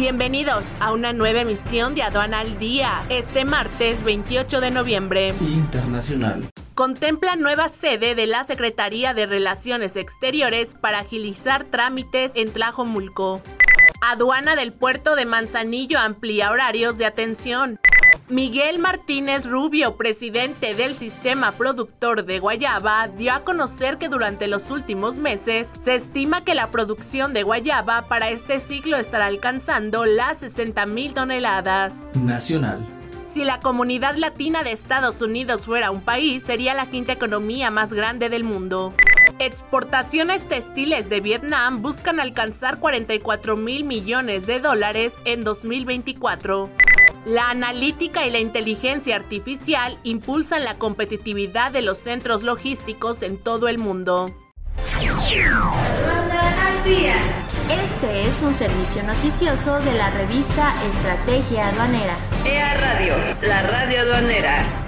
Bienvenidos a una nueva emisión de Aduana al Día, este martes 28 de noviembre. Internacional. Contempla nueva sede de la Secretaría de Relaciones Exteriores para agilizar trámites en Tlajomulco. Aduana del puerto de Manzanillo amplía horarios de atención. Miguel Martínez Rubio, presidente del sistema productor de guayaba, dio a conocer que durante los últimos meses se estima que la producción de guayaba para este ciclo estará alcanzando las 60 mil toneladas. Nacional. Si la comunidad latina de Estados Unidos fuera un país, sería la quinta economía más grande del mundo. Exportaciones textiles de Vietnam buscan alcanzar 44 mil millones de dólares en 2024. La analítica y la inteligencia artificial impulsan la competitividad de los centros logísticos en todo el mundo. Este es un servicio noticioso de la revista Estrategia Aduanera. EA Radio, la radio aduanera.